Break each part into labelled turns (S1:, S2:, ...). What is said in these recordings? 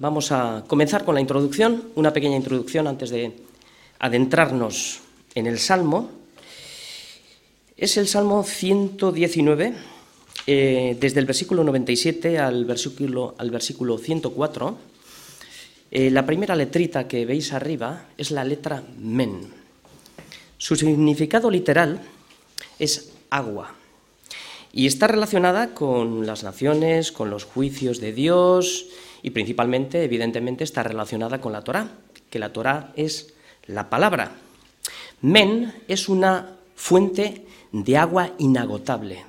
S1: Vamos a comenzar con la introducción, una pequeña introducción antes de adentrarnos en el Salmo. Es el Salmo 119, eh, desde el versículo 97 al versículo, al versículo 104. Eh, la primera letrita que veis arriba es la letra men. Su significado literal es agua y está relacionada con las naciones, con los juicios de Dios y principalmente, evidentemente, está relacionada con la Torá, que la Torá es la palabra. Men es una fuente de agua inagotable.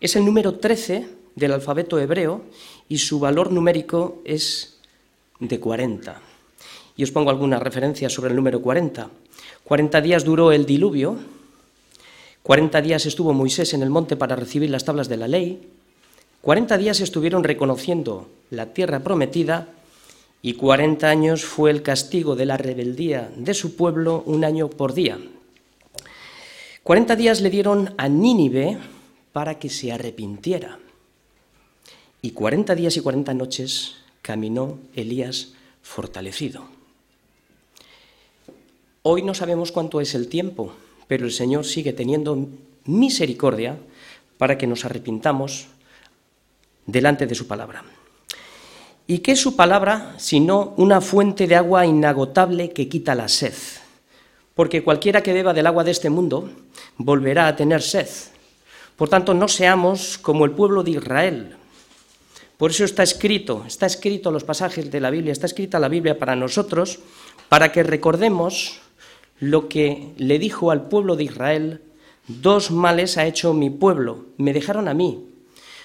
S1: Es el número 13 del alfabeto hebreo y su valor numérico es de 40. Y os pongo algunas referencias sobre el número 40. 40 días duró el diluvio, 40 días estuvo Moisés en el monte para recibir las tablas de la ley, 40 días estuvieron reconociendo la tierra prometida y 40 años fue el castigo de la rebeldía de su pueblo un año por día. 40 días le dieron a Nínive para que se arrepintiera. Y 40 días y 40 noches caminó Elías fortalecido. Hoy no sabemos cuánto es el tiempo, pero el Señor sigue teniendo misericordia para que nos arrepintamos delante de su palabra. ¿Y qué es su palabra sino una fuente de agua inagotable que quita la sed? Porque cualquiera que beba del agua de este mundo volverá a tener sed. Por tanto, no seamos como el pueblo de Israel. Por eso está escrito, está escrito los pasajes de la Biblia, está escrita la Biblia para nosotros, para que recordemos lo que le dijo al pueblo de Israel, dos males ha hecho mi pueblo, me dejaron a mí,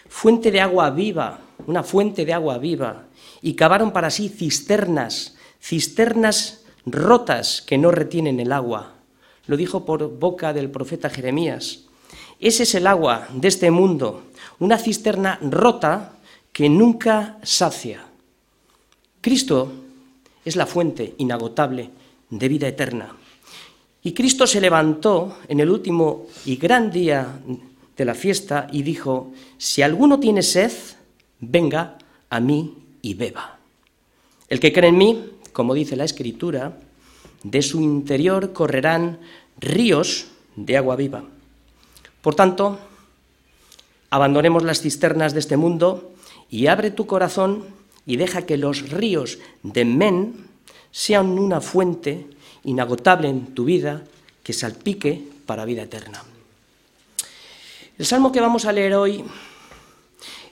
S1: fuente de agua viva, una fuente de agua viva, y cavaron para sí cisternas, cisternas rotas que no retienen el agua. Lo dijo por boca del profeta Jeremías. Ese es el agua de este mundo, una cisterna rota que nunca sacia. Cristo es la fuente inagotable de vida eterna. Y Cristo se levantó en el último y gran día de la fiesta y dijo, si alguno tiene sed, venga a mí y beba. El que cree en mí, como dice la Escritura, de su interior correrán ríos de agua viva. Por tanto, abandonemos las cisternas de este mundo y abre tu corazón y deja que los ríos de Men sean una fuente inagotable en tu vida que salpique para vida eterna. El salmo que vamos a leer hoy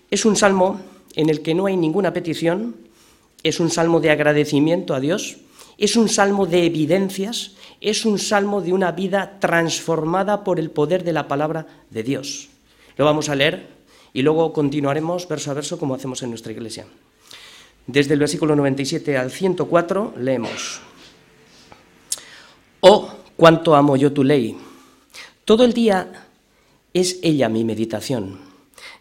S1: es un salmo en el que no hay ninguna petición, es un salmo de agradecimiento a Dios, es un salmo de evidencias, es un salmo de una vida transformada por el poder de la palabra de Dios. Lo vamos a leer y luego continuaremos verso a verso como hacemos en nuestra iglesia. Desde el versículo 97 al 104 leemos. Oh, cuánto amo yo tu ley. Todo el día es ella mi meditación.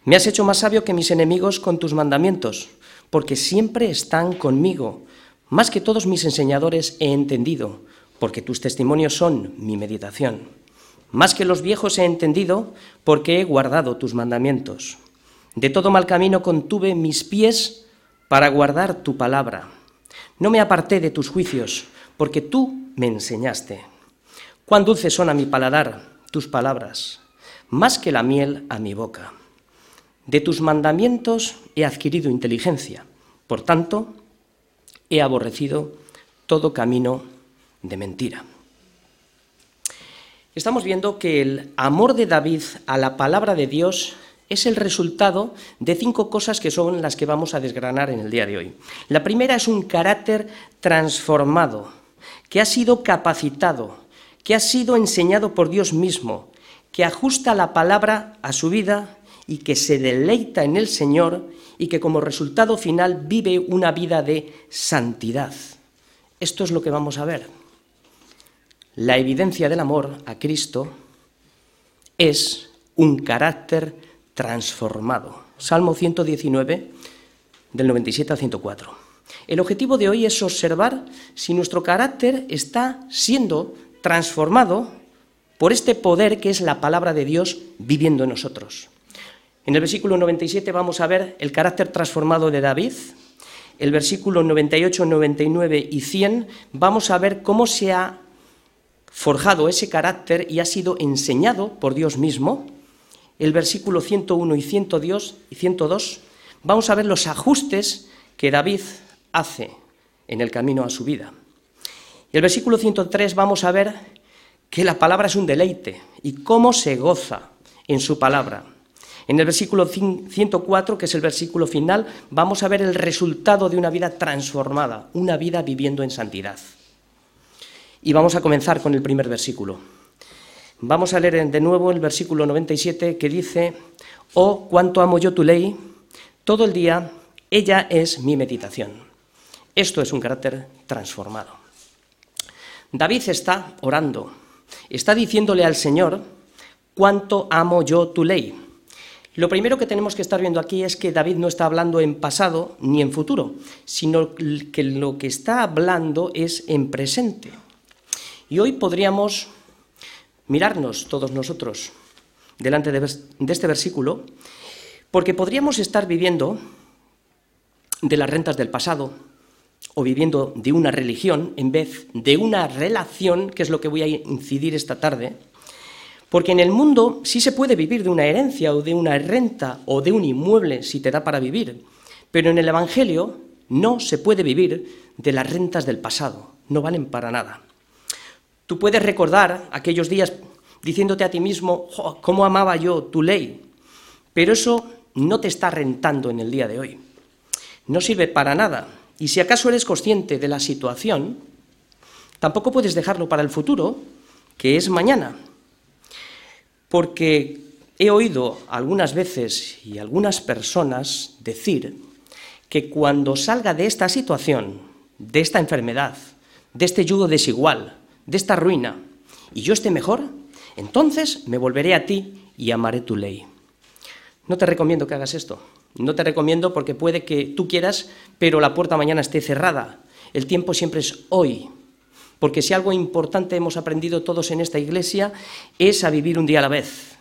S1: Me has hecho más sabio que mis enemigos con tus mandamientos, porque siempre están conmigo. Más que todos mis enseñadores he entendido, porque tus testimonios son mi meditación. Más que los viejos he entendido, porque he guardado tus mandamientos. De todo mal camino contuve mis pies para guardar tu palabra. No me aparté de tus juicios, porque tú me enseñaste. Cuán dulces son a mi paladar tus palabras, más que la miel a mi boca. De tus mandamientos he adquirido inteligencia, por tanto, he aborrecido todo camino de mentira. Estamos viendo que el amor de David a la palabra de Dios es el resultado de cinco cosas que son las que vamos a desgranar en el día de hoy. La primera es un carácter transformado, que ha sido capacitado, que ha sido enseñado por Dios mismo, que ajusta la palabra a su vida y que se deleita en el Señor y que como resultado final vive una vida de santidad. Esto es lo que vamos a ver. La evidencia del amor a Cristo es un carácter transformado. Salmo 119, del 97 al 104. El objetivo de hoy es observar si nuestro carácter está siendo transformado por este poder que es la palabra de Dios viviendo en nosotros. En el versículo 97 vamos a ver el carácter transformado de David, el versículo 98, 99 y 100, vamos a ver cómo se ha forjado ese carácter y ha sido enseñado por Dios mismo. El versículo 101 y 102, vamos a ver los ajustes que David hace en el camino a su vida. Y el versículo 103 vamos a ver que la palabra es un deleite y cómo se goza en su palabra. En el versículo 104, que es el versículo final, vamos a ver el resultado de una vida transformada, una vida viviendo en santidad. Y vamos a comenzar con el primer versículo. Vamos a leer de nuevo el versículo 97 que dice, Oh, cuánto amo yo tu ley, todo el día ella es mi meditación. Esto es un carácter transformado. David está orando, está diciéndole al Señor, cuánto amo yo tu ley. Lo primero que tenemos que estar viendo aquí es que David no está hablando en pasado ni en futuro, sino que lo que está hablando es en presente. Y hoy podríamos mirarnos todos nosotros delante de, este versículo, porque podríamos estar viviendo de las rentas del pasado o viviendo de una religión en vez de una relación, que es lo que voy a incidir esta tarde, porque en el mundo sí se puede vivir de una herencia o de una renta o de un inmueble si te da para vivir, pero en el Evangelio no se puede vivir de las rentas del pasado, no valen para nada. Tú puedes recordar aquellos días diciéndote a ti mismo, ¿cómo amaba yo tu ley? Pero eso no te está rentando en el día de hoy. No sirve para nada. Y si acaso eres consciente de la situación, tampoco puedes dejarlo para el futuro, que es mañana porque he oído algunas veces y algunas personas decir que cuando salga de esta situación, de esta enfermedad, de este yugo desigual, de esta ruina, y yo esté mejor, entonces me volveré a ti y amaré tu ley. No te recomiendo que hagas esto. No te recomiendo porque puede que tú quieras, pero la puerta mañana esté cerrada. El tiempo siempre es hoy. Porque si algo importante hemos aprendido todos en esta iglesia es a vivir un día a la vez.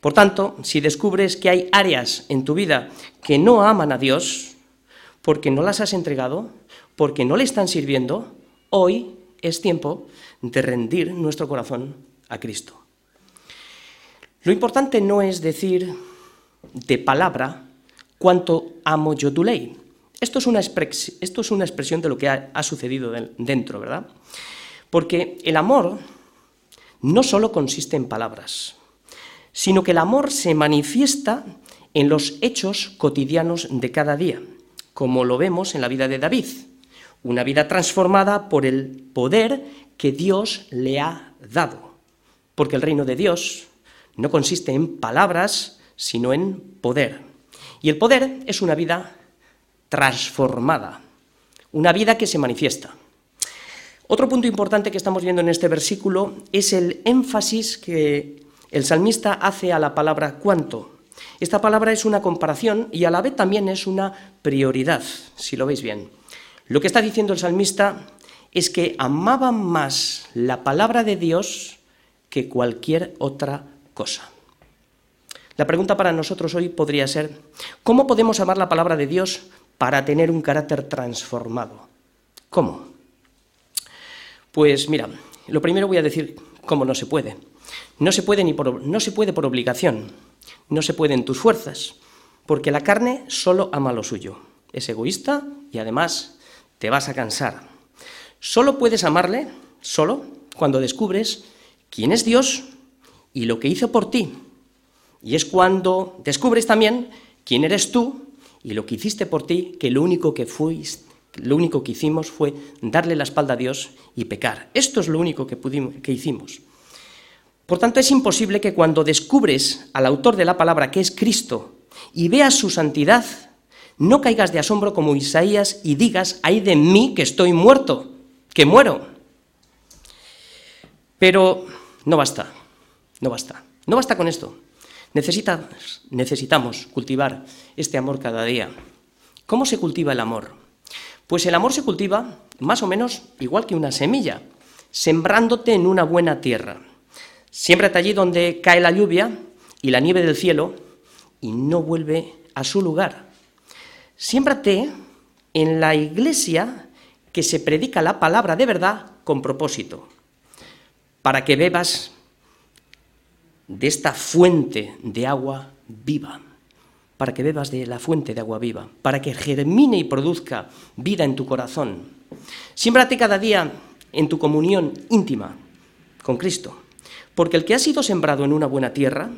S1: Por tanto, si descubres que hay áreas en tu vida que no aman a Dios, porque no las has entregado, porque no le están sirviendo, hoy es tiempo de rendir nuestro corazón a Cristo. Lo importante no es decir de palabra cuánto amo yo tu ley, esto es una, expresión de lo que ha, ha sucedido dentro, ¿verdad? Porque el amor no solo consiste en palabras, sino que el amor se manifiesta en los hechos cotidianos de cada día, como lo vemos en la vida de David, una vida transformada por el poder que Dios le ha dado, porque el reino de Dios no consiste en palabras, sino en poder. Y el poder es una vida transformada, una vida que se manifiesta. Otro punto importante que estamos viendo en este versículo es el énfasis que el salmista hace a la palabra cuánto. Esta palabra es una comparación y a la vez también es una prioridad, si lo veis bien. Lo que está diciendo el salmista es que amaba más la palabra de Dios que cualquier otra cosa. La pregunta para nosotros hoy podría ser, ¿cómo podemos amar la palabra de Dios para tener un carácter transformado. ¿Cómo? Pues mira, lo primero voy a decir cómo no se puede. No se puede, ni por, no se puede por obligación, no se puede en tus fuerzas, porque la carne solo ama lo suyo. Es egoísta y además te vas a cansar. Solo puedes amarle, solo, cuando descubres quién es Dios y lo que hizo por ti. Y es cuando descubres también quién eres tú y lo que hiciste por ti, que lo único que fuiste, lo único que hicimos fue darle la espalda a Dios y pecar. Esto es lo único que, pudimos, que hicimos. Por tanto, es imposible que cuando descubres al autor de la palabra, que es Cristo, y veas su santidad, no caigas de asombro como Isaías y digas, ay de mí que estoy muerto, que muero. Pero no basta, no basta, no basta con esto necesitamos cultivar este amor cada día. ¿Cómo se cultiva el amor? Pues el amor se cultiva más o menos igual que una semilla, sembrándote en una buena tierra. Siémbrate allí donde cae la lluvia y la nieve del cielo y no vuelve a su lugar. Siémbrate en la iglesia que se predica la palabra de verdad con propósito, para que bebas de esta fuente de agua viva, para que bebas de la fuente de agua viva, para que germine y produzca vida en tu corazón. Siémbrate cada día en tu comunión íntima con Cristo, porque el que ha sido sembrado en una buena tierra,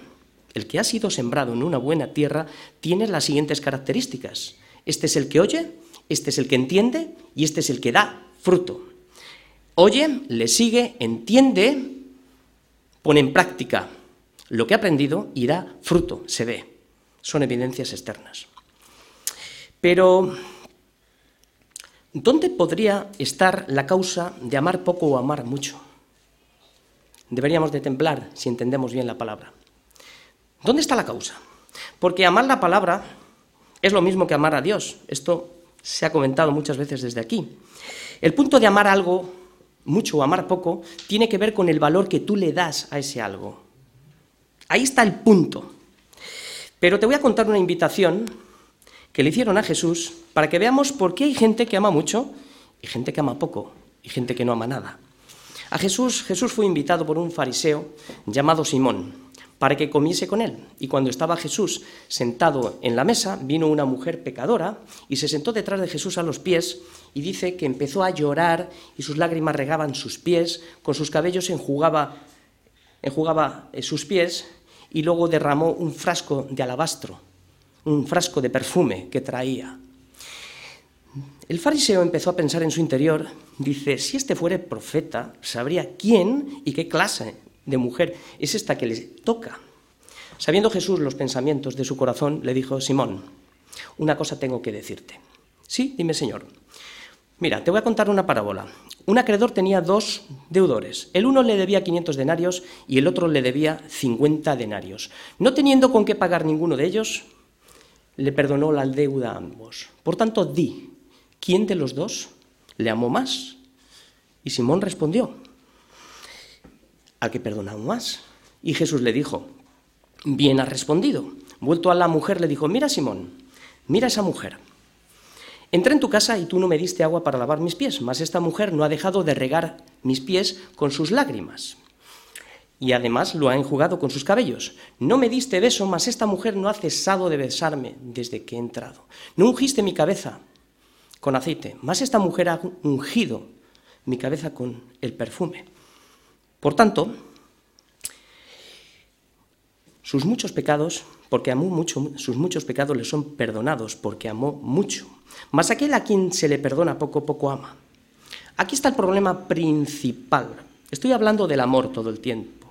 S1: el que ha sido sembrado en una buena tierra, tiene las siguientes características. Este es el que oye, este es el que entiende y este es el que da fruto. Oye, le sigue, entiende, pone en práctica lo que ha aprendido y da fruto, se ve. Son evidencias externas. Pero, ¿dónde podría estar la causa de amar poco o amar mucho? Deberíamos de templar si entendemos bien la palabra. ¿Dónde está la causa? Porque amar la palabra es lo mismo que amar a Dios. Esto se ha comentado muchas veces desde aquí. El punto de amar algo, mucho o amar poco, tiene que ver con el valor que tú le das a ese algo. Ahí está el punto. Pero te voy a contar una invitación que le hicieron a Jesús para que veamos por qué hay gente que ama mucho y gente que ama poco y gente que no ama nada. A Jesús, Jesús fue invitado por un fariseo llamado Simón para que comiese con él. Y cuando estaba Jesús sentado en la mesa, vino una mujer pecadora y se sentó detrás de Jesús a los pies y dice que empezó a llorar y sus lágrimas regaban sus pies, con sus cabellos enjugaba, enjugaba eh, sus pies y luego derramó un frasco de alabastro, un frasco de perfume que traía. El fariseo empezó a pensar en su interior, dice, si este fuere profeta, sabría quién y qué clase de mujer es esta que le toca. Sabiendo Jesús los pensamientos de su corazón, le dijo, Simón, una cosa tengo que decirte. Sí, dime Señor. Mira, te voy a contar una parábola. Un acreedor tenía dos deudores. El uno le debía 500 denarios y el otro le debía 50 denarios. No teniendo con qué pagar ninguno de ellos, le perdonó la deuda a ambos. Por tanto, di, ¿quién de los dos le amó más? Y Simón respondió, al que perdonó más. Y Jesús le dijo, bien has respondido. Vuelto a la mujer le dijo, mira Simón, mira esa mujer. Entré en tu casa y tú no me diste agua para lavar mis pies, mas esta mujer no ha dejado de regar mis pies con sus lágrimas. Y además lo ha enjugado con sus cabellos. No me diste beso, mas esta mujer no ha cesado de besarme desde que he entrado. No ungiste mi cabeza con aceite, mas esta mujer ha ungido mi cabeza con el perfume. Por tanto, sus muchos pecados, porque amó mucho, sus muchos pecados le son perdonados, porque amó mucho. Mas aquel a quien se le perdona poco, poco ama. Aquí está el problema principal. Estoy hablando del amor todo el tiempo.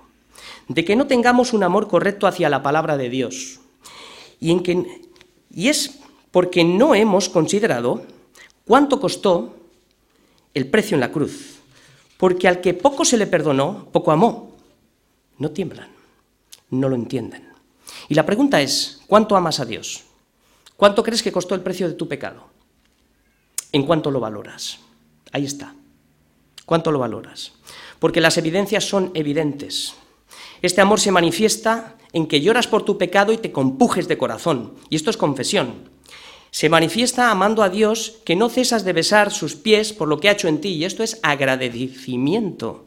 S1: De que no tengamos un amor correcto hacia la palabra de Dios. Y, en que, y es porque no hemos considerado cuánto costó el precio en la cruz porque al que poco se le perdonó, poco amó. No tiemblan, no lo entienden. Y la pregunta es, ¿cuánto amas a Dios? ¿Cuánto crees que costó el precio de tu pecado? ¿En cuánto lo valoras? Ahí está. ¿Cuánto lo valoras? Porque las evidencias son evidentes. Este amor se manifiesta en que lloras por tu pecado y te compujes de corazón. Y esto es confesión se manifiesta amando a Dios que no cesas de besar sus pies por lo que ha hecho en ti, y esto es agradecimiento.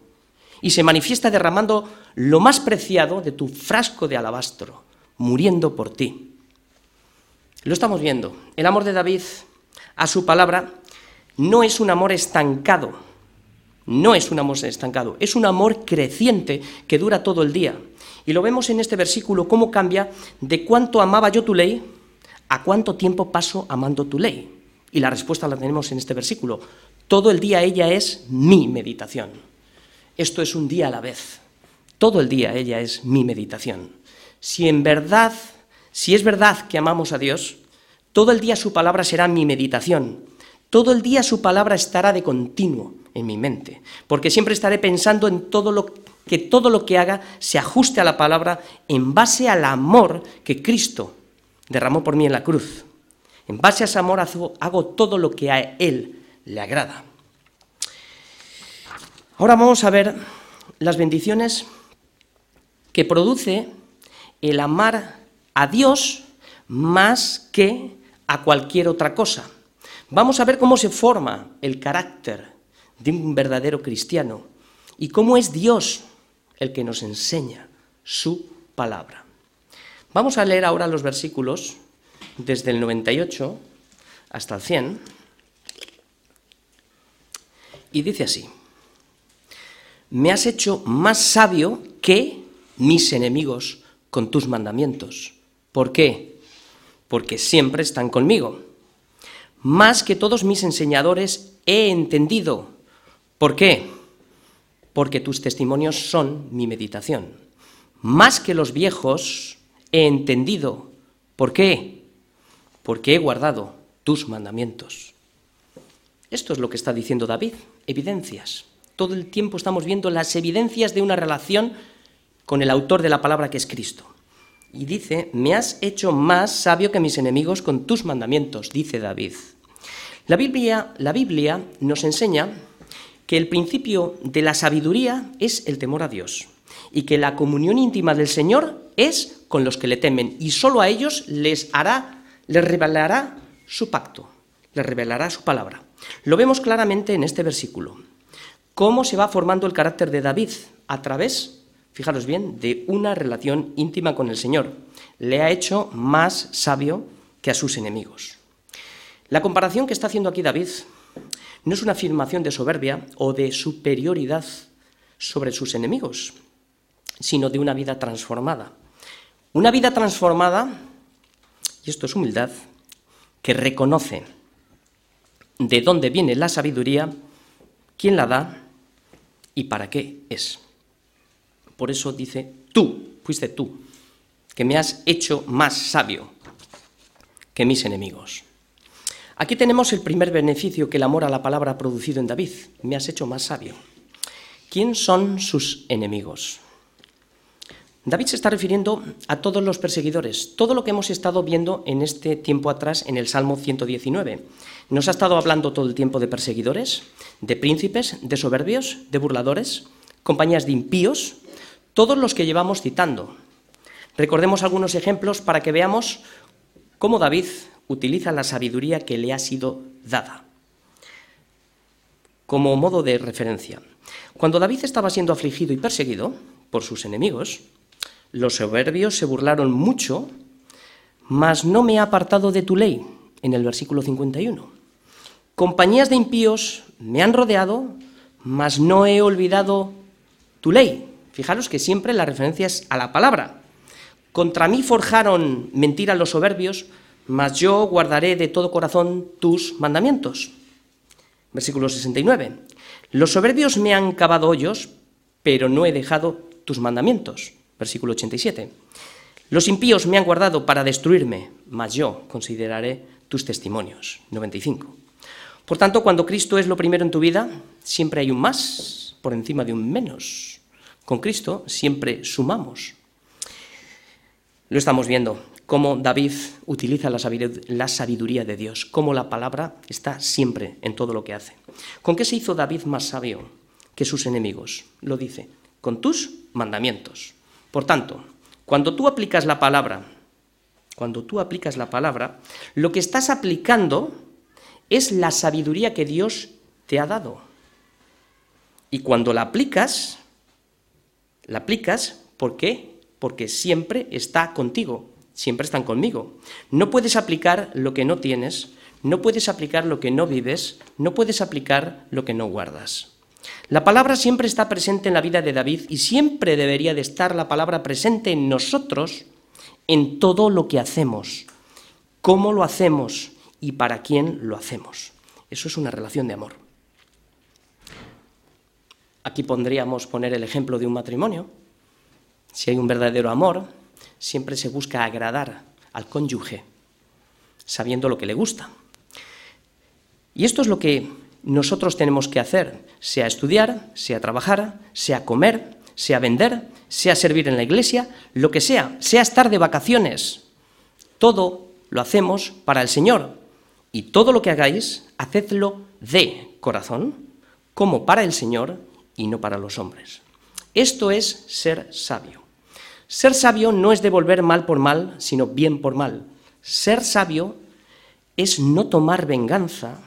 S1: Y se manifiesta derramando lo más preciado de tu frasco de alabastro, muriendo por ti. Lo estamos viendo. El amor de David a su palabra no es un amor estancado, no es un amor estancado, es un amor creciente que dura todo el día. Y lo vemos en este versículo, cómo cambia de cuánto amaba yo tu ley, ¿a cuánto tiempo paso amando tu ley? Y la respuesta la tenemos en este versículo. Todo el día ella es mi meditación. Esto es un día a la vez. Todo el día ella es mi meditación. Si en verdad, si es verdad que amamos a Dios, todo el día su palabra será mi meditación. Todo el día su palabra estará de continuo en mi mente, porque siempre estaré pensando en todo lo que todo lo que haga se ajuste a la palabra en base al amor que Cristo derramó por mí en la cruz. En base a ese amor hago todo lo que a Él le agrada. Ahora vamos a ver las bendiciones que produce el amar a Dios más que a cualquier otra cosa. Vamos a ver cómo se forma el carácter de un verdadero cristiano y cómo es Dios el que nos enseña su palabra. Vamos a leer ahora los versículos desde el 98 hasta el 100 y dice así, me has hecho más sabio que mis enemigos con tus mandamientos. ¿Por qué? Porque siempre están conmigo. Más que todos mis enseñadores he entendido. ¿Por qué? Porque tus testimonios son mi meditación. Más que los viejos he entendido. ¿Por qué? Porque he guardado tus mandamientos. Esto es lo que está diciendo David, evidencias. Todo el tiempo estamos viendo las evidencias de una relación con el autor de la palabra que es Cristo. Y dice, me has hecho más sabio que mis enemigos con tus mandamientos, dice David. La Biblia, la Biblia nos enseña que el principio de la sabiduría es el temor a Dios y que la comunión íntima del Señor es con los que le temen y solo a ellos les hará, les revelará su pacto, les revelará su palabra. Lo vemos claramente en este versículo. Cómo se va formando el carácter de David a través, fijaros bien, de una relación íntima con el Señor. Le ha hecho más sabio que a sus enemigos. La comparación que está haciendo aquí David no es una afirmación de soberbia o de superioridad sobre sus enemigos, sino de una vida transformada. Una vida transformada, y esto es humildad, que reconoce de dónde viene la sabiduría, quién la da y para qué es. Por eso dice, tú, fuiste tú, que me has hecho más sabio que mis enemigos. Aquí tenemos el primer beneficio que el amor a la palabra ha producido en David. Me has hecho más sabio. ¿Quién son sus enemigos? David se está refiriendo a todos los perseguidores, todo lo que hemos estado viendo en este tiempo atrás en el Salmo 119. Nos ha estado hablando todo el tiempo de perseguidores, de príncipes, de soberbios, de burladores, compañías de impíos, todos los que llevamos citando. Recordemos algunos ejemplos para que veamos cómo David utiliza la sabiduría que le ha sido dada como modo de referencia. Cuando David estaba siendo afligido y perseguido por sus enemigos, los soberbios se burlaron mucho, mas no me ha apartado de tu ley, en el versículo 51. Compañías de impíos me han rodeado, mas no he olvidado tu ley. Fijaros que siempre la referencia es a la palabra. Contra mí forjaron mentira los soberbios, mas yo guardaré de todo corazón tus mandamientos. Versículo 69. Los soberbios me han cavado hoyos, pero no he dejado tus mandamientos versículo 87. Los impíos me han guardado para destruirme, mas yo consideraré tus testimonios. 95. Por tanto, cuando Cristo es lo primero en tu vida, siempre hay un más por encima de un menos. Con Cristo siempre sumamos. Lo estamos viendo, cómo David utiliza la sabiduría de Dios, cómo la palabra está siempre en todo lo que hace. ¿Con qué se hizo David más sabio que sus enemigos? Lo dice, con tus mandamientos. Por tanto, cuando tú aplicas la palabra, cuando tú aplicas la palabra, lo que estás aplicando es la sabiduría que Dios te ha dado. Y cuando la aplicas, la aplicas, ¿por qué? Porque siempre está contigo, siempre están conmigo. No puedes aplicar lo que no tienes, no puedes aplicar lo que no vives, no puedes aplicar lo que no guardas. La palabra siempre está presente en la vida de David y siempre debería de estar la palabra presente en nosotros en todo lo que hacemos, cómo lo hacemos y para quién lo hacemos. Eso es una relación de amor. Aquí pondríamos poner el ejemplo de un matrimonio. Si hay un verdadero amor, siempre se busca agradar al cónyuge, sabiendo lo que le gusta. Y esto es lo que nosotros tenemos que hacer, sea estudiar, sea trabajar, sea comer, sea vender, sea servir en la iglesia, lo que sea, sea estar de vacaciones. Todo lo hacemos para el Señor. Y todo lo que hagáis, hacedlo de corazón, como para el Señor y no para los hombres. Esto es ser sabio. Ser sabio no es devolver mal por mal, sino bien por mal. Ser sabio es no tomar venganza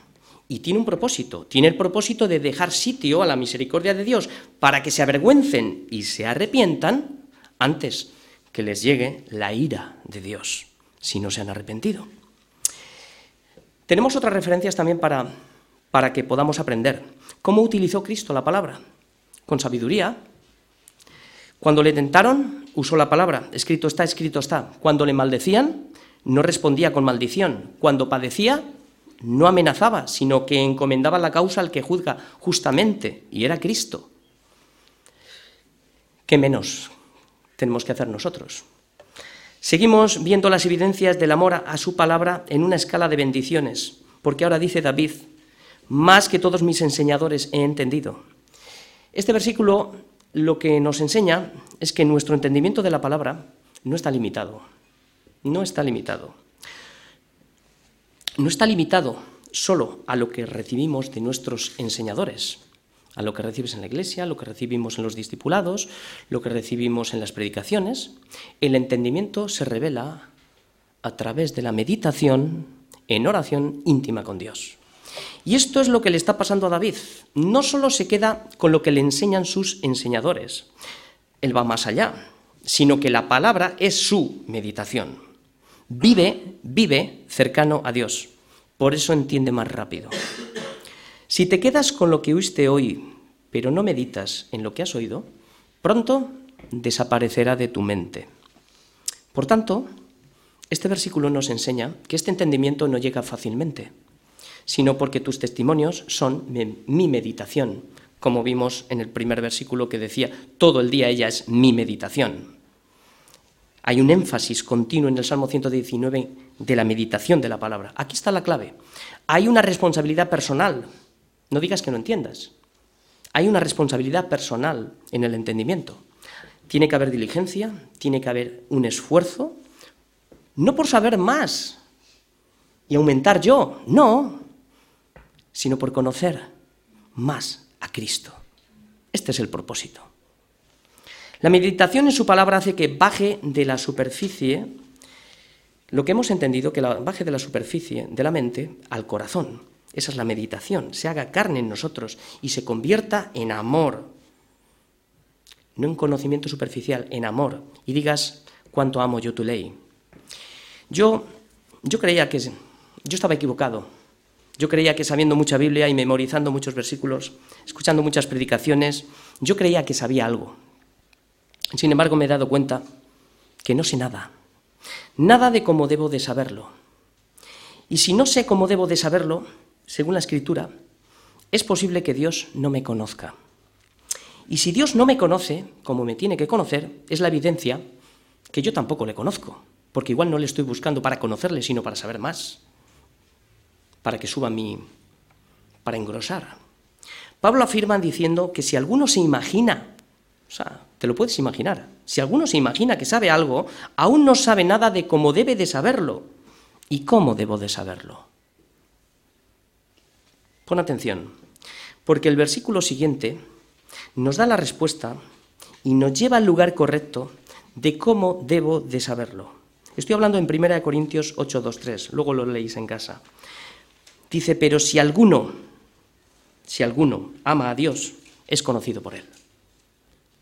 S1: y tiene un propósito. Tiene el propósito de dejar sitio a la misericordia de Dios para que se avergüencen y se arrepientan antes que les llegue la ira de Dios, si no se han arrepentido. Tenemos otras referencias también para, para que podamos aprender. ¿Cómo utilizó Cristo la palabra? Con sabiduría. Cuando le tentaron, usó la palabra. Escrito está, escrito está. Cuando le maldecían, no respondía con maldición. Cuando padecía, no amenazaba, sino que encomendaba la causa al que juzga justamente, y era Cristo. ¿Qué menos tenemos que hacer nosotros? Seguimos viendo las evidencias del amor a su palabra en una escala de bendiciones, porque ahora dice David, más que todos mis enseñadores he entendido. Este versículo lo que nos enseña es que nuestro entendimiento de la palabra no está limitado, no está limitado no está limitado solo a lo que recibimos de nuestros enseñadores, a lo que recibes en la iglesia, lo que recibimos en los discipulados, lo que recibimos en las predicaciones. El entendimiento se revela a través de la meditación en oración íntima con Dios. Y esto es lo que le está pasando a David. No solo se queda con lo que le enseñan sus enseñadores, él va más allá, sino que la palabra es su meditación. Vive, vive cercano a Dios. Por eso entiende más rápido. Si te quedas con lo que oíste hoy, pero no meditas en lo que has oído, pronto desaparecerá de tu mente. Por tanto, este versículo nos enseña que este entendimiento no llega fácilmente, sino porque tus testimonios son mi meditación, como vimos en el primer versículo que decía, todo el día ella es mi meditación. Hay un énfasis continuo en el Salmo 119 de la meditación de la palabra. Aquí está la clave. Hay una responsabilidad personal. No digas que no entiendas. Hay una responsabilidad personal en el entendimiento. Tiene que haber diligencia, tiene que haber un esfuerzo, no por saber más y aumentar yo, no, sino por conocer más a Cristo. Este es el propósito. La meditación en su palabra hace que baje de la superficie lo que hemos entendido, que baje de la superficie de la mente al corazón. Esa es la meditación, se haga carne en nosotros y se convierta en amor. No en conocimiento superficial, en amor. Y digas cuánto amo yo tu ley. Yo, yo creía que yo estaba equivocado. Yo creía que sabiendo mucha Biblia y memorizando muchos versículos, escuchando muchas predicaciones, yo creía que sabía algo. Sin embargo, me he dado cuenta que no sé nada, nada de cómo debo de saberlo. Y si no sé cómo debo de saberlo, según la Escritura, es posible que Dios no me conozca. Y si Dios no me conoce, como me tiene que conocer, es la evidencia que yo tampoco le conozco, porque igual no le estoy buscando para conocerle, sino para saber más, para que suba mi... para engrosar. Pablo afirma diciendo que si alguno se imagina o sea, te lo puedes imaginar. Si alguno se imagina que sabe algo, aún no sabe nada de cómo debe de saberlo. ¿Y cómo debo de saberlo? Pon atención, porque el versículo siguiente nos da la respuesta y nos lleva al lugar correcto de cómo debo de saberlo. Estoy hablando en 1 Corintios 8, 2, 3, luego lo leéis en casa. Dice, pero si alguno, si alguno ama a Dios, es conocido por él.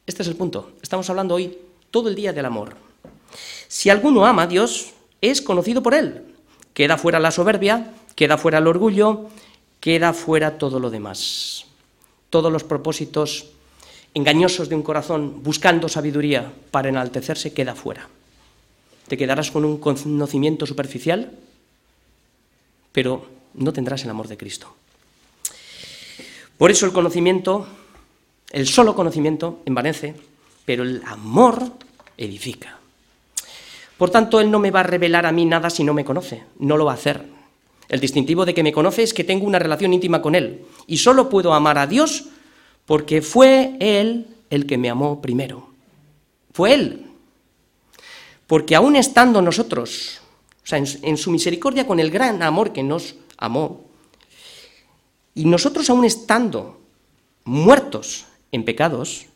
S1: Este es el punto. Estamos hablando hoy todo el día del amor. Si alguno ama a Dios, es conocido por Él. Queda fuera la soberbia, queda fuera el orgullo, queda fuera todo lo demás. Todos los propósitos engañosos de un corazón buscando sabiduría para enaltecerse queda fuera. Te quedarás con un conocimiento superficial, pero no tendrás el amor de Cristo. Por eso el conocimiento el solo conocimiento envanece, pero el amor edifica. Por tanto, Él no me va a revelar a mí nada si no me conoce, no lo va a hacer. El distintivo de que me conoce es que tengo una relación íntima con Él y solo puedo amar a Dios porque fue Él el que me amó primero. Fue Él. Porque aún estando nosotros, o sea, en, en su misericordia con el gran amor que nos amó, y nosotros aún estando muertos en pecados,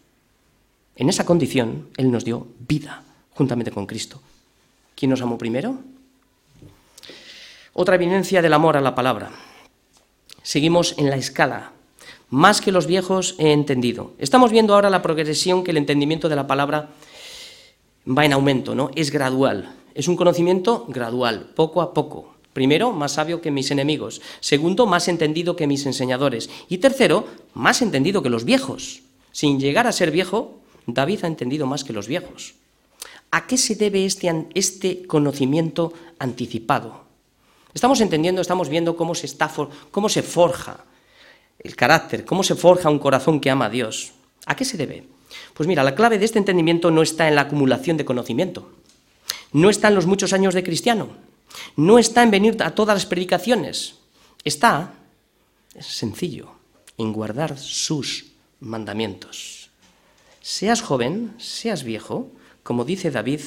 S1: en esa condición, Él nos dio vida juntamente con Cristo. ¿Quién nos amó primero? Otra evidencia del amor a la palabra. Seguimos en la escala. Más que los viejos he entendido. Estamos viendo ahora la progresión que el entendimiento de la palabra va en aumento, ¿no? Es gradual. Es un conocimiento gradual, poco a poco. Primero, más sabio que mis enemigos. Segundo, más entendido que mis enseñadores. Y tercero, más entendido que los viejos. Sin llegar a ser viejo, David ha entendido más que los viejos. ¿A qué se debe este, este conocimiento anticipado? Estamos entendiendo, estamos viendo cómo se, está, cómo se forja el carácter, cómo se forja un corazón que ama a Dios. ¿A qué se debe? Pues mira, la clave de este entendimiento no está en la acumulación de conocimiento, no está en los muchos años de cristiano, no está en venir a todas las predicaciones, está, es sencillo, en guardar sus mandamientos. Seas joven, seas viejo, como dice David,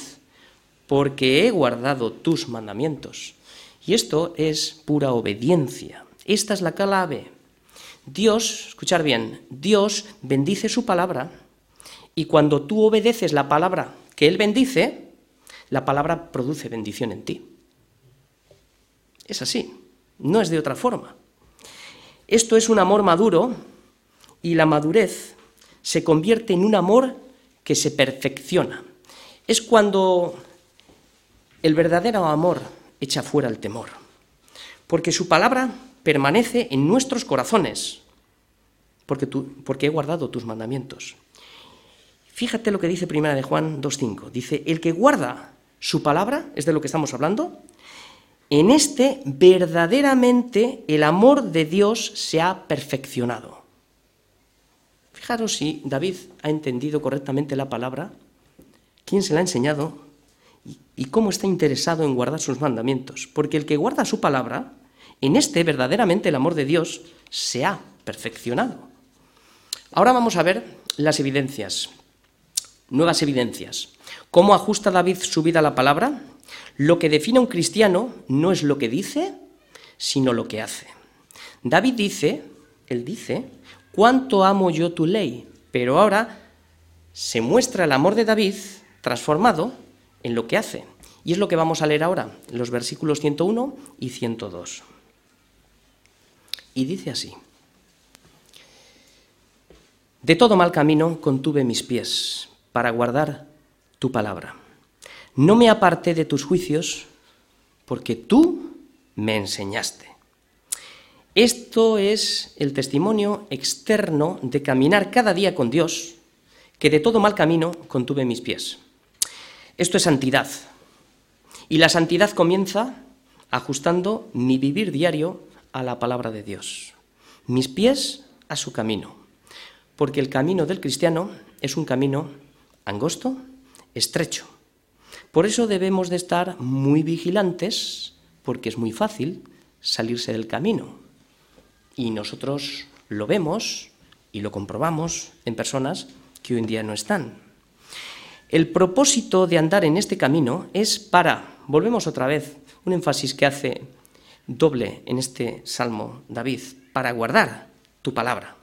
S1: porque he guardado tus mandamientos. Y esto es pura obediencia. Esta es la clave. Dios, escuchar bien, Dios bendice su palabra y cuando tú obedeces la palabra que Él bendice, la palabra produce bendición en ti. Es así, no es de otra forma. Esto es un amor maduro y la madurez se convierte en un amor que se perfecciona. Es cuando el verdadero amor echa fuera el temor, porque su palabra permanece en nuestros corazones, porque, porque he guardado tus mandamientos. Fíjate lo que dice Primera de Juan 2.5. Dice, el que guarda su palabra, es de lo que estamos hablando, en este verdaderamente el amor de Dios se ha perfeccionado. Fijaros si David ha entendido correctamente la palabra, quién se la ha enseñado, y cómo está interesado en guardar sus mandamientos. Porque el que guarda su palabra, en este verdaderamente el amor de Dios se ha perfeccionado. Ahora vamos a ver las evidencias, nuevas evidencias. ¿Cómo ajusta David su vida a la palabra? Lo que define a un cristiano no es lo que dice, sino lo que hace. David dice, él dice, cuánto amo yo tu ley, pero ahora se muestra el amor de David transformado en lo que hace. Y es lo que vamos a leer ahora, los versículos 101 y 102. Y dice así, De todo mal camino contuve mis pies para guardar tu palabra. No me aparté de tus juicios porque tú me enseñaste. Esto es el testimonio externo de caminar cada día con Dios, que de todo mal camino contuve mis pies. Esto es santidad. Y la santidad comienza ajustando mi vivir diario a la palabra de Dios. Mis pies a su camino. Porque el camino del cristiano es un camino angosto, estrecho. Por eso debemos de estar muy vigilantes, porque es muy fácil salirse del camino. Y nosotros lo vemos y lo comprobamos en personas que hoy en día no están. El propósito de andar en este camino es para, volvemos otra vez, un énfasis que hace doble en este salmo David, para guardar tu palabra.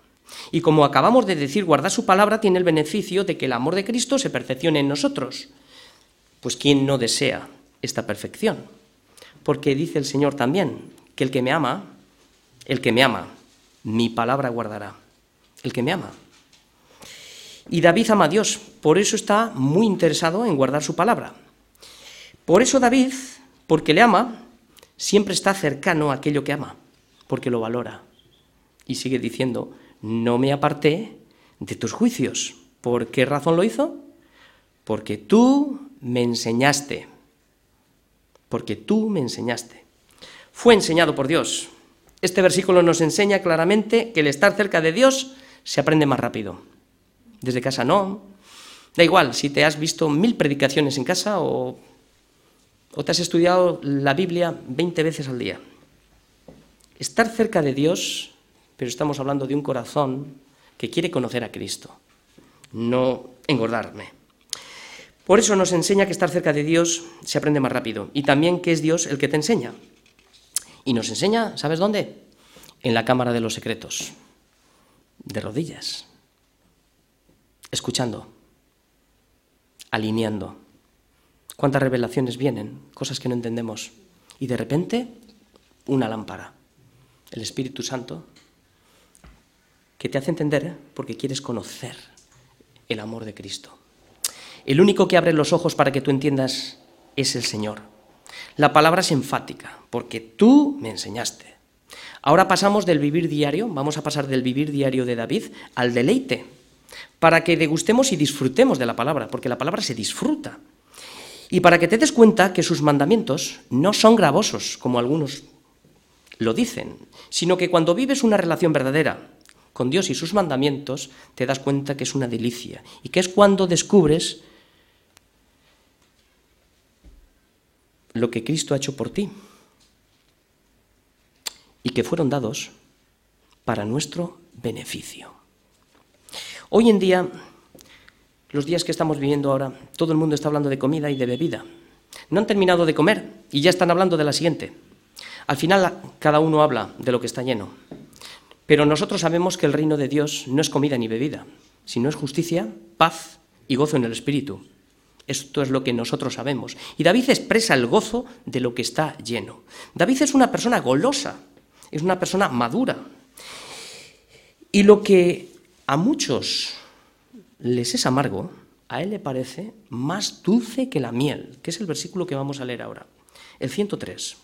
S1: Y como acabamos de decir, guardar su palabra tiene el beneficio de que el amor de Cristo se perfeccione en nosotros. Pues ¿quién no desea esta perfección? Porque dice el Señor también que el que me ama, el que me ama, mi palabra guardará. El que me ama. Y David ama a Dios, por eso está muy interesado en guardar su palabra. Por eso David, porque le ama, siempre está cercano a aquello que ama, porque lo valora. Y sigue diciendo, no me aparté de tus juicios. ¿Por qué razón lo hizo? Porque tú me enseñaste. Porque tú me enseñaste. Fue enseñado por Dios. Este versículo nos enseña claramente que el estar cerca de Dios se aprende más rápido desde casa no. Da igual si te has visto mil predicaciones en casa o, o te has estudiado la Biblia 20 veces al día. Estar cerca de Dios, pero estamos hablando de un corazón que quiere conocer a Cristo, no engordarme. Por eso nos enseña que estar cerca de Dios se aprende más rápido y también que es Dios el que te enseña. Y nos enseña, ¿sabes dónde? En la cámara de los secretos, de rodillas escuchando, alineando. ¿Cuántas revelaciones vienen? Cosas que no entendemos. Y de repente una lámpara. El Espíritu Santo que te hace entender porque quieres conocer el amor de Cristo. El único que abre los ojos para que tú entiendas es el Señor. La palabra es enfática, porque tú me enseñaste. Ahora pasamos del vivir diario, vamos a pasar del vivir diario de David al deleite, para que degustemos y disfrutemos de la palabra, porque la palabra se disfruta. Y para que te des cuenta que sus mandamientos no son gravosos, como algunos lo dicen, sino que cuando vives una relación verdadera con Dios y sus mandamientos, te das cuenta que es una delicia y que es cuando descubres lo que Cristo ha hecho por ti y que fueron dados para nuestro beneficio. Hoy en día, los días que estamos viviendo ahora, todo el mundo está hablando de comida y de bebida. No han terminado de comer y ya están hablando de la siguiente. Al final cada uno habla de lo que está lleno. Pero nosotros sabemos que el reino de Dios no es comida ni bebida, sino es justicia, paz y gozo en el Espíritu. Esto es lo que nosotros sabemos. Y David expresa el gozo de lo que está lleno. David es una persona golosa, es una persona madura. Y lo que a muchos les es amargo, a él le parece más dulce que la miel, que es el versículo que vamos a leer ahora. El 103.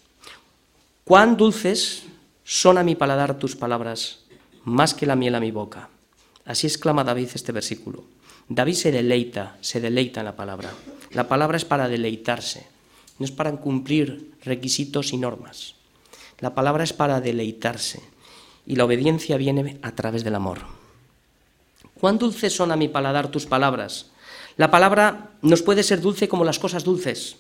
S1: Cuán dulces son a mi paladar tus palabras, más que la miel a mi boca. Así exclama David este versículo. David se deleita, se deleita en la palabra. La palabra es para deleitarse, no es para cumplir requisitos y normas. La palabra es para deleitarse y la obediencia viene a través del amor. Cuán dulces son a mi paladar tus palabras. La palabra nos puede ser dulce como las cosas dulces,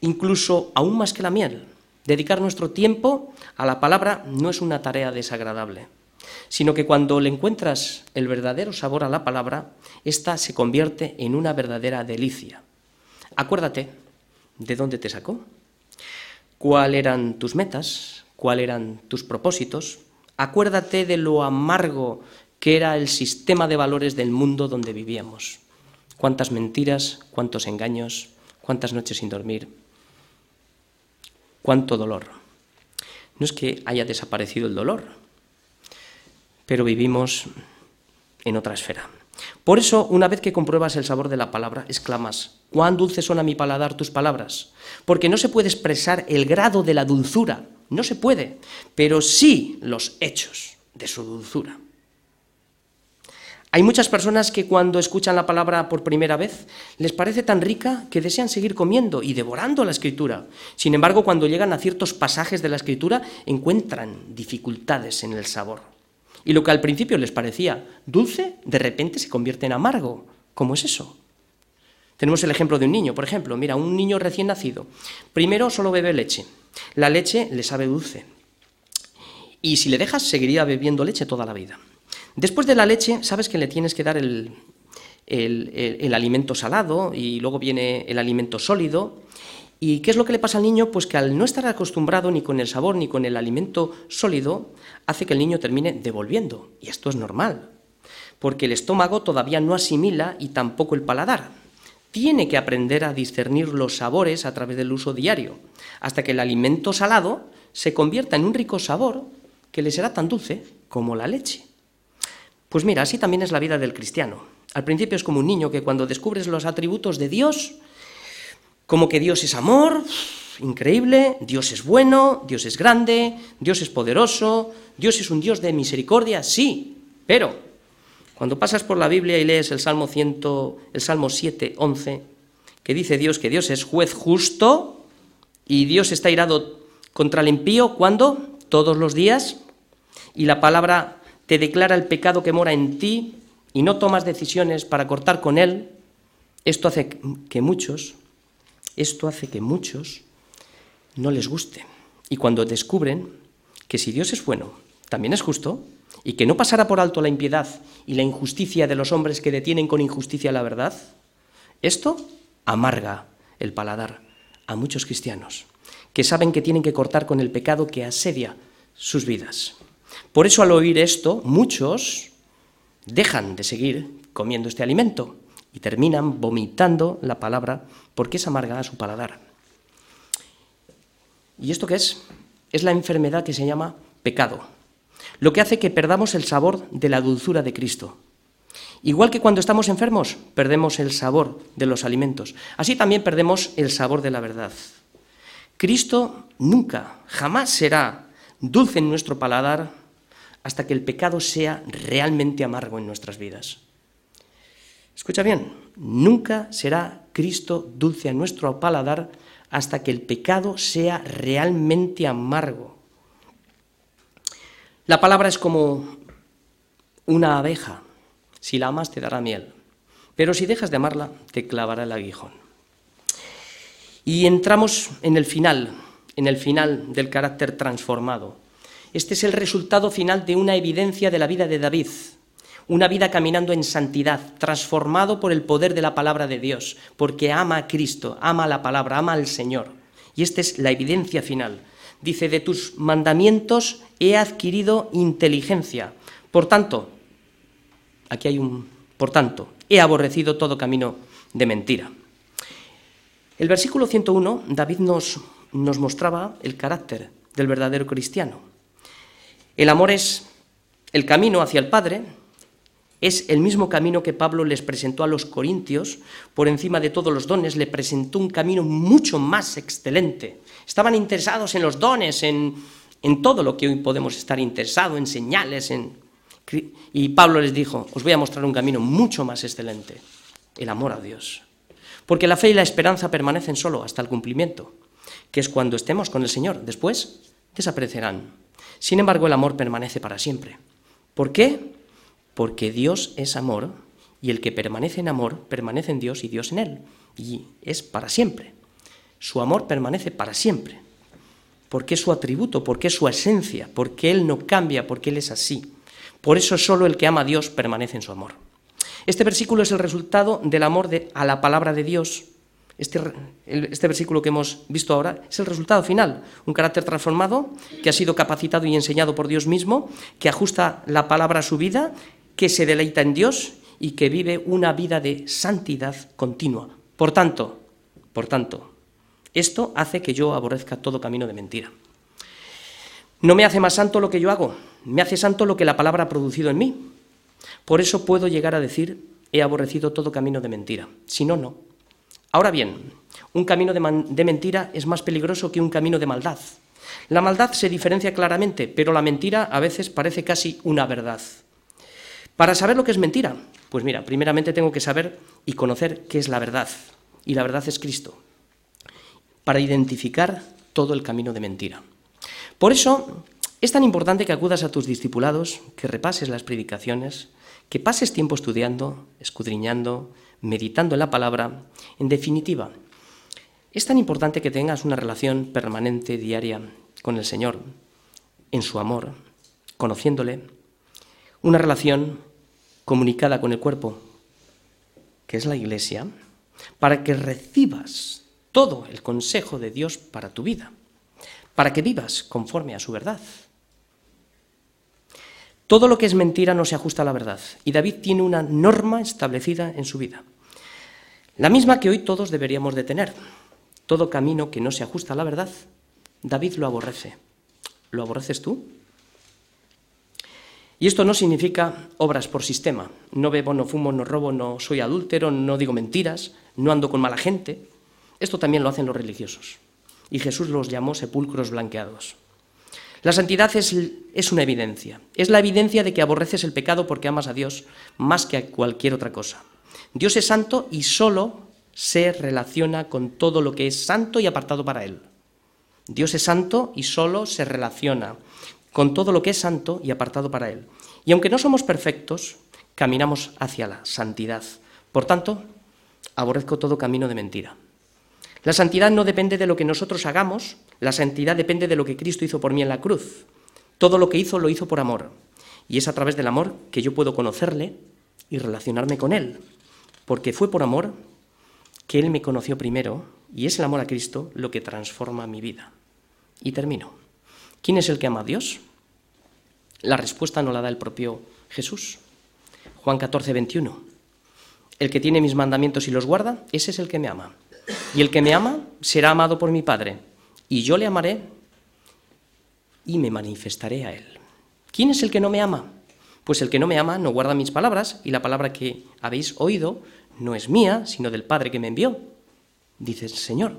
S1: incluso aún más que la miel. Dedicar nuestro tiempo a la palabra no es una tarea desagradable, sino que cuando le encuentras el verdadero sabor a la palabra, ésta se convierte en una verdadera delicia. Acuérdate de dónde te sacó, cuáles eran tus metas, cuáles eran tus propósitos. Acuérdate de lo amargo que era el sistema de valores del mundo donde vivíamos. Cuántas mentiras, cuántos engaños, cuántas noches sin dormir, cuánto dolor. No es que haya desaparecido el dolor, pero vivimos en otra esfera. Por eso, una vez que compruebas el sabor de la palabra, exclamas, cuán dulces son a mi paladar tus palabras, porque no se puede expresar el grado de la dulzura, no se puede, pero sí los hechos de su dulzura. Hay muchas personas que cuando escuchan la palabra por primera vez les parece tan rica que desean seguir comiendo y devorando la escritura. Sin embargo, cuando llegan a ciertos pasajes de la escritura encuentran dificultades en el sabor. Y lo que al principio les parecía dulce, de repente se convierte en amargo. ¿Cómo es eso? Tenemos el ejemplo de un niño, por ejemplo, mira, un niño recién nacido. Primero solo bebe leche. La leche le sabe dulce. Y si le dejas, seguiría bebiendo leche toda la vida. Después de la leche, sabes que le tienes que dar el, alimento salado y luego viene el alimento sólido. ¿Y qué es lo que le pasa al niño? Pues que al no estar acostumbrado ni con el sabor ni con el alimento sólido, hace que el niño termine devolviendo. Y esto es normal, porque el estómago todavía no asimila y tampoco el paladar. Tiene que aprender a discernir los sabores a través del uso diario, hasta que el alimento salado se convierta en un rico sabor que le será tan dulce como la leche. Pues mira, así también es la vida del cristiano. Al principio es como un niño que cuando descubres los atributos de Dios, como que Dios es amor, increíble, Dios es bueno, Dios es grande, Dios es poderoso, Dios es un Dios de misericordia, sí, pero cuando pasas por la Biblia y lees el Salmo 100, el Salmo 7, 11, que dice Dios que Dios es juez justo y Dios está irado contra el impío, ¿cuándo? Todos los días. Y la palabra te declara el pecado que mora en ti y no tomas decisiones para cortar con él, esto hace que muchos, esto hace que muchos no les guste. Y cuando descubren que si Dios es bueno, también es justo, y que no pasará por alto la impiedad y la injusticia de los hombres que detienen con injusticia la verdad, esto amarga el paladar a muchos cristianos, que saben que tienen que cortar con el pecado que asedia sus vidas. Por eso al oír esto, muchos dejan de seguir comiendo este alimento y terminan vomitando la palabra porque es amarga a su paladar. ¿Y esto qué es? es la enfermedad que se llama pecado, lo que hace que perdamos el sabor de la dulzura de Cristo. Igual que cuando estamos enfermos, perdemos el sabor de los alimentos. Así también perdemos el sabor de la verdad. Cristo nunca, jamás será dulce en nuestro paladar hasta que el pecado sea realmente amargo en nuestras vidas. Escucha bien, nunca será Cristo dulce a nuestro paladar hasta que el pecado sea realmente amargo. La palabra es como una abeja. Si la amas te dará miel, pero si dejas de amarla te clavará el aguijón. Y entramos en el final, en el final del carácter transformado. Este es el resultado final de una evidencia de la vida de David, una vida caminando en santidad, transformado por el poder de la palabra de Dios, porque ama a Cristo, ama la palabra, ama al Señor. Y esta es la evidencia final. Dice, de tus mandamientos he adquirido inteligencia. Por tanto, aquí hay un, por tanto, he aborrecido todo camino de mentira. El versículo 101, David nos, nos mostraba el carácter del verdadero cristiano. El amor es el camino hacia el Padre, es el mismo camino que Pablo les presentó a los corintios, por encima de todos los dones, le presentó un camino mucho más excelente. Estaban interesados en los dones, en, en todo lo que hoy podemos estar interesados, en señales, en... Y Pablo les dijo, os voy a mostrar un camino mucho más excelente, el amor a Dios. Porque la fe y la esperanza permanecen solo hasta el cumplimiento, que es cuando estemos con el Señor. Después desaparecerán. Sin embargo, el amor permanece para siempre. ¿Por qué? Porque Dios es amor y el que permanece en amor permanece en Dios y Dios en él. Y es para siempre. Su amor permanece para siempre. Porque es su atributo, porque es su esencia, porque Él no cambia, porque Él es así. Por eso solo el que ama a Dios permanece en su amor. Este versículo es el resultado del amor de, a la palabra de Dios. Este, este versículo que hemos visto ahora es el resultado final. Un carácter transformado que ha sido capacitado y enseñado por Dios mismo, que ajusta la palabra a su vida que se deleita en Dios y que vive una vida de santidad continua. Por tanto, por tanto, esto hace que yo aborrezca todo camino de mentira. No me hace más santo lo que yo hago, me hace santo lo que la palabra ha producido en mí. Por eso puedo llegar a decir, he aborrecido todo camino de mentira. Si no, no. Ahora bien, un camino de, de mentira es más peligroso que un camino de maldad. La maldad se diferencia claramente, pero la mentira a veces parece casi una verdad. Para saber lo que es mentira, pues mira, primeramente tengo que saber y conocer qué es la verdad. Y la verdad es Cristo. Para identificar todo el camino de mentira. Por eso es tan importante que acudas a tus discipulados, que repases las predicaciones, que pases tiempo estudiando, escudriñando, meditando en la palabra. En definitiva, es tan importante que tengas una relación permanente, diaria, con el Señor, en su amor, conociéndole, una relación comunicada con el cuerpo, que es la iglesia, para que recibas todo el consejo de Dios para tu vida, para que vivas conforme a su verdad. Todo lo que es mentira no se ajusta a la verdad, y David tiene una norma establecida en su vida, la misma que hoy todos deberíamos de tener. Todo camino que no se ajusta a la verdad, David lo aborrece. ¿Lo aborreces tú? Y esto no significa obras por sistema. No bebo, no fumo, no robo, no soy adúltero, no digo mentiras, no ando con mala gente. Esto también lo hacen los religiosos. Y Jesús los llamó sepulcros blanqueados. La santidad es, es, una evidencia. Es la evidencia de que aborreces el pecado porque amas a Dios más que a cualquier otra cosa. Dios es santo y solo se relaciona con todo lo que es santo y apartado para Él. Dios es santo y solo se relaciona con todo lo que es santo y apartado para Él. Y aunque no somos perfectos, caminamos hacia la santidad. Por tanto, aborrezco todo camino de mentira. La santidad no depende de lo que nosotros hagamos, la santidad depende de lo que Cristo hizo por mí en la cruz. Todo lo que hizo lo hizo por amor. Y es a través del amor que yo puedo conocerle y relacionarme con Él. Porque fue por amor que Él me conoció primero y es el amor a Cristo lo que transforma mi vida. Y termino. ¿Quién es el que ama a Dios? La respuesta no la da el propio Jesús. Juan 14, 21. El que tiene mis mandamientos y los guarda, ese es el que me ama. Y el que me ama será amado por mi Padre. Y yo le amaré y me manifestaré a él. ¿Quién es el que no me ama? Pues el que no me ama no guarda mis palabras y la palabra que habéis oído no es mía, sino del Padre que me envió, dice el Señor.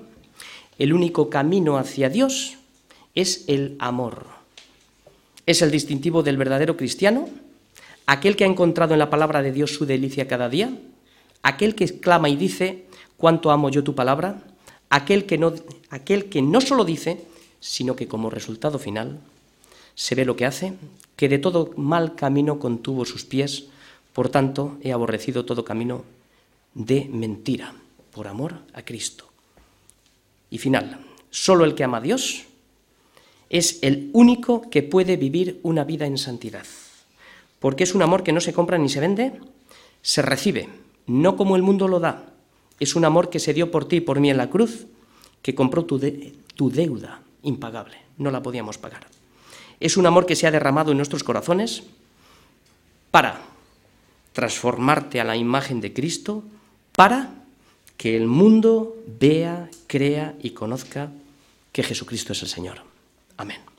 S1: El único camino hacia Dios es el amor. Es el distintivo del verdadero cristiano, aquel que ha encontrado en la palabra de Dios su delicia cada día, aquel que exclama y dice, cuánto amo yo tu palabra, aquel que no, aquel que no solo dice, sino que como resultado final se ve lo que hace, que de todo mal camino contuvo sus pies, por tanto he aborrecido todo camino de mentira, por amor a Cristo. Y final, solo el que ama a Dios es el único que puede vivir una vida en santidad, porque es un amor que no se compra ni se vende, se recibe, no como el mundo lo da, es un amor que se dio por ti y por mí en la cruz, que compró tu, tu deuda impagable, no la podíamos pagar. Es un amor que se ha derramado en nuestros corazones para transformarte a la imagen de Cristo, para que el mundo vea, crea y conozca que Jesucristo es el Señor. Amen.